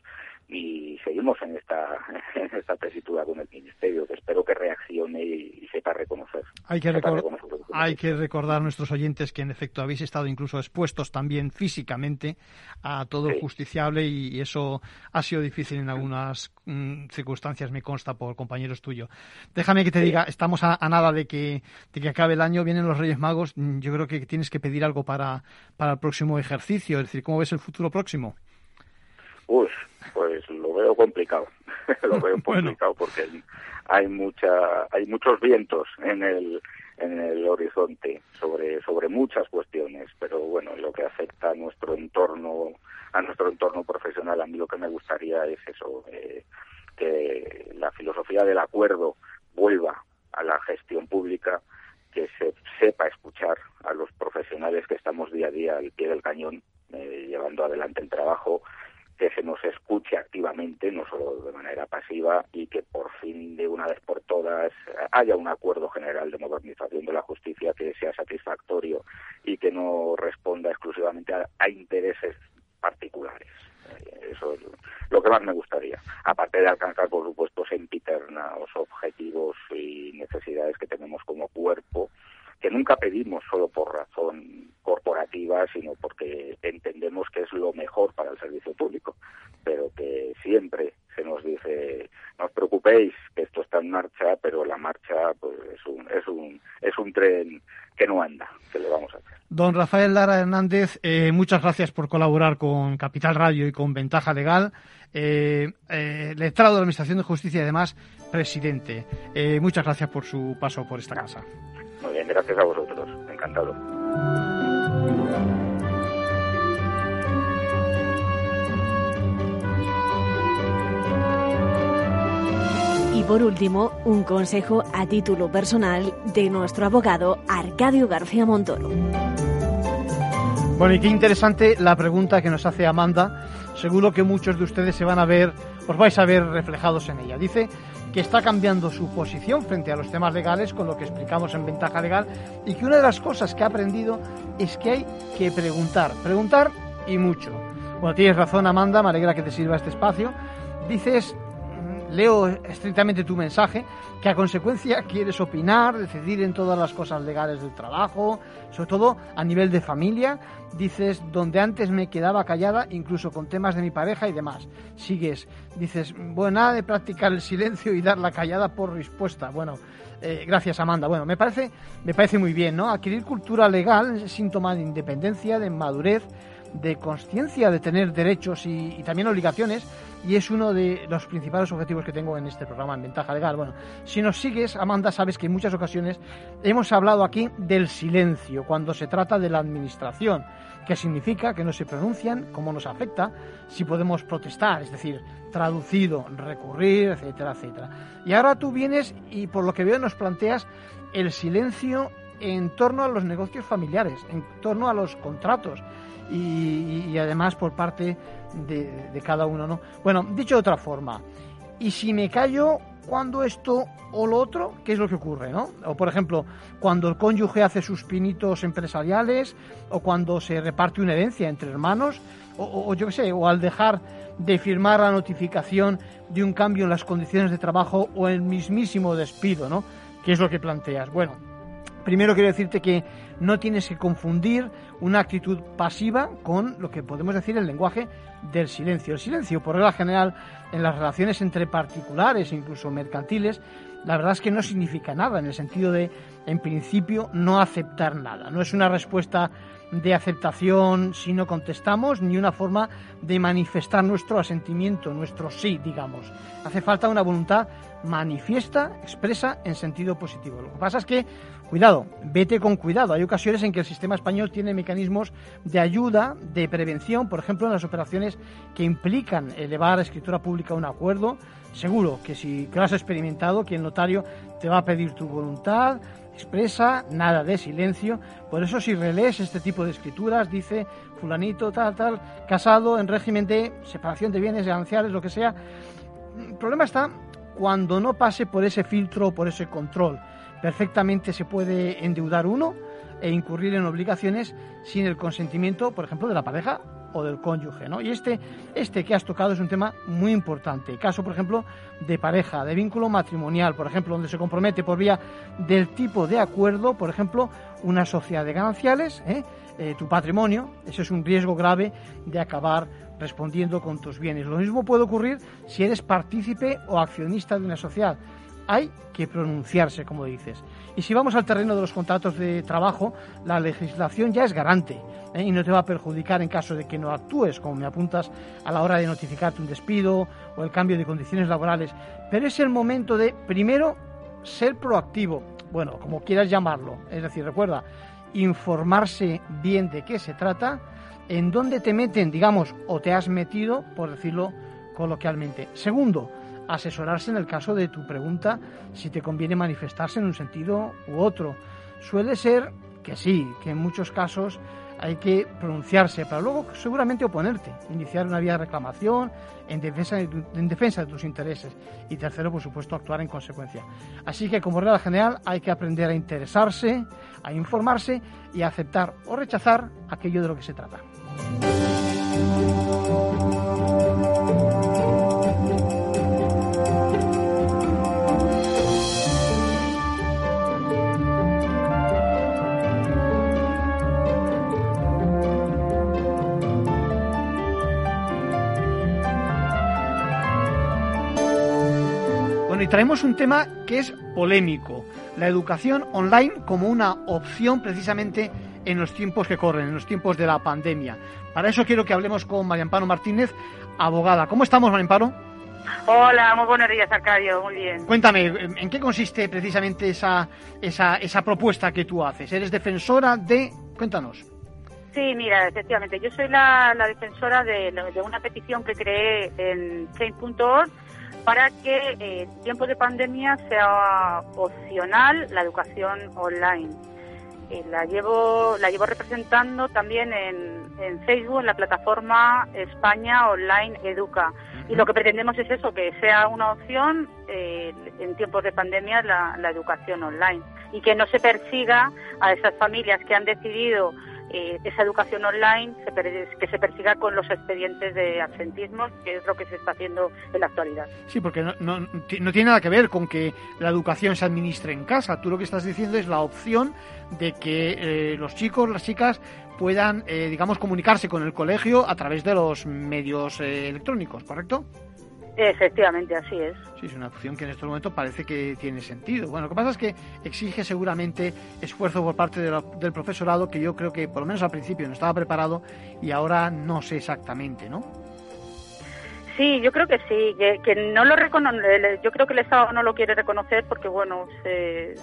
y seguimos en esta, en esta tesitura con el Ministerio, que espero que reaccione y, sepa reconocer. Hay que, hay que recordar a nuestros oyentes que en efecto habéis estado incluso expuestos también físicamente a todo el justiciable y, eso ha sido difícil en algunas mm, circunstancias, me consta, por compañeros tuyos. Déjame que te diga, estamos a, nada de que, de que acabe el año, vienen los Reyes Magos, mm, yo creo que tienes que pedir algo para, para el próximo ejercicio, es decir, ¿cómo ves el futuro próximo? Uf, pues lo veo complicado, lo veo complicado porque hay mucha, hay muchos vientos en el en el horizonte sobre sobre muchas cuestiones, pero bueno, lo que afecta a nuestro entorno a nuestro entorno profesional, a mí lo que me gustaría es eso, eh, que la filosofía del acuerdo vuelva a la gestión pública, que se sepa escuchar a los profesionales que estamos día a día al pie del cañón, eh, llevando adelante el trabajo, que se nos escuche activamente, no solo de manera pasiva, y que por fin, de una vez por todas, haya un acuerdo general de modernización de la justicia que sea satisfactorio y que no responda exclusivamente a, intereses particulares. Eh, eso es lo que más me gustaría. Aparte de alcanzar, por supuesto, sempiternos objetivos y necesidades que tenemos como cuerpo que nunca pedimos solo por razón corporativa, sino porque entendemos que es lo mejor para el servicio público, pero que siempre se nos dice, no os preocupéis, que esto está en marcha, pero la marcha pues, es, un, es, un, es un tren que no anda, que le vamos a hacer. Don Rafael Lara Hernández, eh, muchas gracias por colaborar con Capital Radio y con Ventaja Legal. Eh, eh, letrado de la Administración de Justicia y además presidente. Eh, muchas gracias por su paso por esta casa. Muy bien, gracias a vosotros. Encantado. Y por último, un consejo a título personal de nuestro abogado Arcadio García Montoro. Bueno, y qué interesante la pregunta que nos hace Amanda. Seguro que muchos de ustedes se van a ver, os vais a ver reflejados en ella. Dice, que está cambiando su posición frente a los temas legales con lo que explicamos en Ventaja Legal y que una de las cosas que ha aprendido es que hay que preguntar, preguntar y mucho. Bueno, tienes razón Amanda, me alegra que te sirva este espacio. Dices leo estrictamente tu mensaje, que a consecuencia quieres opinar, decidir en todas las cosas legales del trabajo, sobre todo a nivel de familia. Dices, donde antes me quedaba callada, incluso con temas de mi pareja y demás. Sigues, dices, bueno, nada de practicar el silencio y dar la callada por respuesta. Bueno, eh, gracias Amanda. Bueno, me parece, me parece muy bien, ¿no? Adquirir cultura legal es síntoma de independencia, de madurez, de conciencia de tener derechos y también obligaciones y es uno de los principales objetivos que tengo en este programa, en Ventaja Legal. Bueno, si nos sigues, Amanda, sabes que en muchas ocasiones hemos hablado aquí del silencio cuando se trata de la administración, que significa que no se pronuncian, cómo nos afecta, si podemos protestar, es decir, traducido, recurrir, etcétera, etcétera. Y ahora tú vienes y por lo que veo nos planteas el silencio en torno a los negocios familiares, en torno a los contratos y, además por parte de, cada uno, ¿no? Bueno, dicho de otra forma, y si me callo cuando esto o lo otro, ¿qué es lo que ocurre, no? O por ejemplo, cuando el cónyuge hace sus pinitos empresariales, o cuando se reparte una herencia entre hermanos, o, o yo qué sé, o al dejar de firmar la notificación de un cambio en las condiciones de trabajo o el mismísimo despido, ¿no? ¿Qué es lo que planteas? Bueno, primero quiero decirte que no tienes que confundir una actitud pasiva con lo que podemos decir el lenguaje del silencio. El silencio, por regla general, en las relaciones entre particulares e incluso mercantiles, la verdad es que no significa nada, en el sentido de, en principio, no aceptar nada. No es una respuesta de aceptación si no contestamos, ni una forma de manifestar nuestro asentimiento, nuestro sí, digamos. Hace falta una voluntad manifiesta, expresa en sentido positivo. Lo que pasa es que Cuidado, vete con cuidado. Hay ocasiones en que el sistema español tiene mecanismos de ayuda, de prevención, por ejemplo, en las operaciones que implican elevar a escritura pública un acuerdo. Seguro que si lo has experimentado, que el notario te va a pedir tu voluntad expresa, nada de silencio. Por eso si relees este tipo de escrituras, dice fulanito, tal, tal, casado en régimen de separación de bienes gananciales, lo que sea. El problema está cuando no pase por ese filtro o por ese control perfectamente se puede endeudar uno e incurrir en obligaciones sin el consentimiento, por ejemplo, de la pareja o del cónyuge, ¿no? Y este, este que has tocado es un tema muy importante. Caso, por ejemplo, de pareja, de vínculo matrimonial, por ejemplo, donde se compromete por vía del tipo de acuerdo, por ejemplo, una sociedad de gananciales, ¿eh? Eh, tu patrimonio, eso es un riesgo grave de acabar respondiendo con tus bienes. Lo mismo puede ocurrir si eres partícipe o accionista de una sociedad hay que pronunciarse, como dices. Y si vamos al terreno de los contratos de trabajo, la legislación ya es garante ¿eh? y no te va a perjudicar en caso de que no actúes, como me apuntas, a la hora de notificarte un despido o el cambio de condiciones laborales. Pero es el momento de, primero, ser proactivo, bueno, como quieras llamarlo. Es decir, recuerda, informarse bien de qué se trata, en dónde te meten, digamos, o te has metido, por decirlo coloquialmente. Segundo, asesorarse en el caso de tu pregunta si te conviene manifestarse en un sentido u otro. Suele ser que sí, que en muchos casos hay que pronunciarse para luego seguramente oponerte, iniciar una vía de reclamación en defensa de, en defensa de tus intereses y tercero, por supuesto, actuar en consecuencia. Así que como regla general hay que aprender a interesarse, a informarse y a aceptar o rechazar aquello de lo que se trata. Traemos un tema que es polémico, la educación online como una opción precisamente en los tiempos que corren, en los tiempos de la pandemia. Para eso quiero que hablemos con María Amparo Martínez, abogada. ¿Cómo estamos, María Amparo? Hola, muy buenos días, Arcadio, muy bien. Cuéntame, ¿en qué consiste precisamente esa, esa, esa propuesta que tú haces? ¿Eres defensora de...? Cuéntanos. Sí, mira, efectivamente, yo soy la, defensora de, de, una petición que creé en change.org para que eh, en tiempos de pandemia sea opcional la educación online. eh, la llevo la llevo representando también en, en, Facebook en la plataforma España Online Educa. Y lo que pretendemos es eso que sea una opción eh, en tiempos de pandemia la, la educación online. Y que no se persiga a esas familias que han decidido eh, esa educación online que se persiga con los expedientes de absentismo, que es lo que se está haciendo en la actualidad. Sí, porque no, no, no, tiene nada que ver con que la educación se administre en casa. Tú lo que estás diciendo es la opción de que eh, los chicos, las chicas puedan, eh, digamos, comunicarse con el colegio a través de los medios electrónicos, ¿correcto? Efectivamente, así es. Sí, es una opción que en este momento parece que tiene sentido. Bueno, lo que pasa es que exige seguramente esfuerzo por parte del profesorado que yo creo que por lo menos al principio no estaba preparado y ahora no sé exactamente, ¿no? Sí, yo creo que sí, que, no lo reconoce, yo creo que el Estado no lo quiere reconocer porque, bueno, se,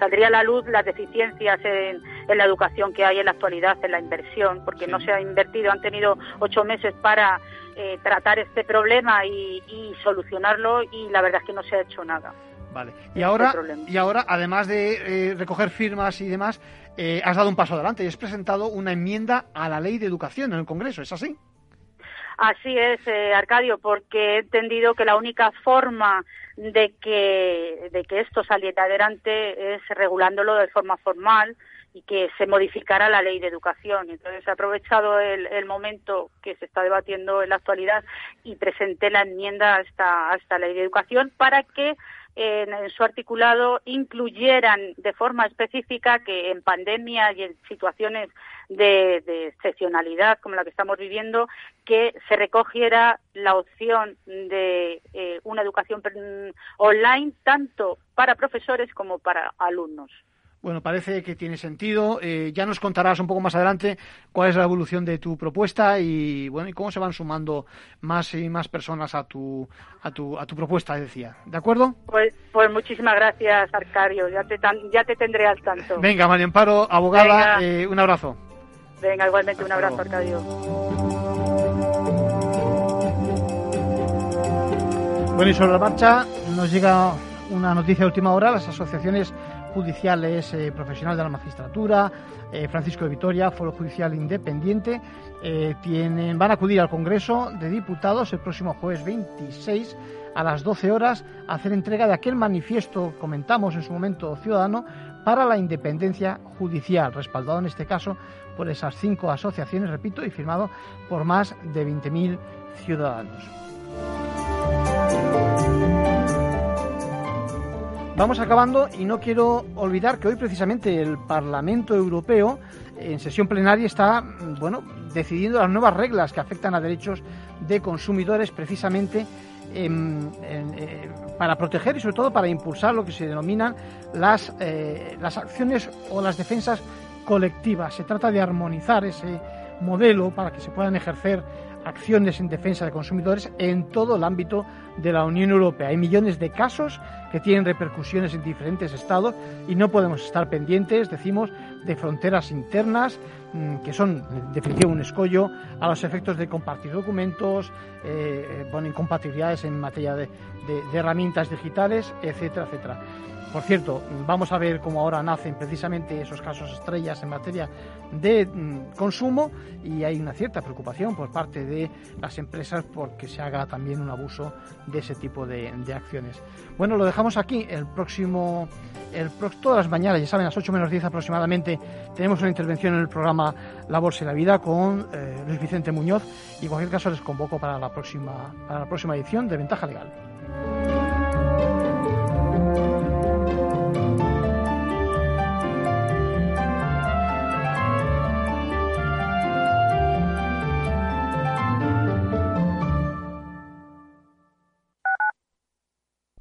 saldría a la luz las deficiencias en, la educación que hay en la actualidad, en la inversión, porque no se ha invertido, han tenido ocho meses para eh, tratar este problema y, solucionarlo y la verdad es que no se ha hecho nada. Vale. Y ahora, y ahora, además de eh, recoger firmas y demás, eh, has dado un paso adelante y has presentado una enmienda a la ley de educación en el Congreso, ¿es así? Así es, Arcadio, porque he entendido que la única forma de que, de que esto saliera adelante es regulándolo de forma formal, y que se modificara la ley de educación. Entonces he aprovechado el, el, momento que se está debatiendo en la actualidad y presenté la enmienda a esta, a esta ley de educación para que en, su articulado incluyeran de forma específica que en pandemia y en situaciones de, excepcionalidad como la que estamos viviendo, que se recogiera la opción de eh, una educación online tanto para profesores como para alumnos. Bueno, parece que tiene sentido. Eh, ya nos contarás un poco más adelante cuál es la evolución de tu propuesta y bueno y cómo se van sumando más y más personas a tu a tu a tu propuesta, decía. ¿De acuerdo? Pues, pues muchísimas gracias, Arcario. Ya te ya te tendré al tanto. Venga, María Amparo, abogada, eh, un abrazo. Venga, igualmente un abrazo, Arcadio. Bueno, y sobre la marcha nos llega una noticia de última hora. Las asociaciones judiciales eh, profesional de la magistratura, eh, Francisco de Vitoria, Foro Judicial Independiente, eh, tienen, van a acudir al Congreso de Diputados el próximo jueves 26 a las 12 horas a hacer entrega de aquel manifiesto, comentamos en su momento, ciudadano, para la independencia judicial, respaldado en este caso por esas cinco asociaciones, repito, y firmado por más de 20.000 ciudadanos. Vamos acabando y no quiero olvidar que hoy precisamente el Parlamento Europeo en sesión plenaria está bueno decidiendo las nuevas reglas que afectan a derechos de consumidores precisamente eh, para proteger y sobre todo para impulsar lo que se denominan las, eh, las acciones o las defensas colectivas. Se trata de armonizar ese modelo para que se puedan ejercer acciones en defensa de consumidores en todo el ámbito de la Unión Europea. Hay millones de casos que tienen repercusiones en diferentes estados y no podemos estar pendientes, decimos, de fronteras internas mm, que son, en definitiva, un escollo a los efectos de compartir documentos, eh, eh incompatibilidades en materia de, de herramientas digitales, etcétera, etcétera. Por cierto, vamos a ver cómo ahora nacen precisamente esos casos estrellas en materia de mm, consumo y hay una cierta preocupación por parte de las empresas porque se haga también un abuso de ese tipo de, acciones. Bueno, lo dejamos aquí. El próximo, todas las mañanas, ya saben, a las 8 menos 10 aproximadamente, tenemos una intervención en el programa La Bolsa y la Vida con eh, Luis Vicente Muñoz y en cualquier caso les convoco para la próxima, para la próxima edición de Ventaja Legal.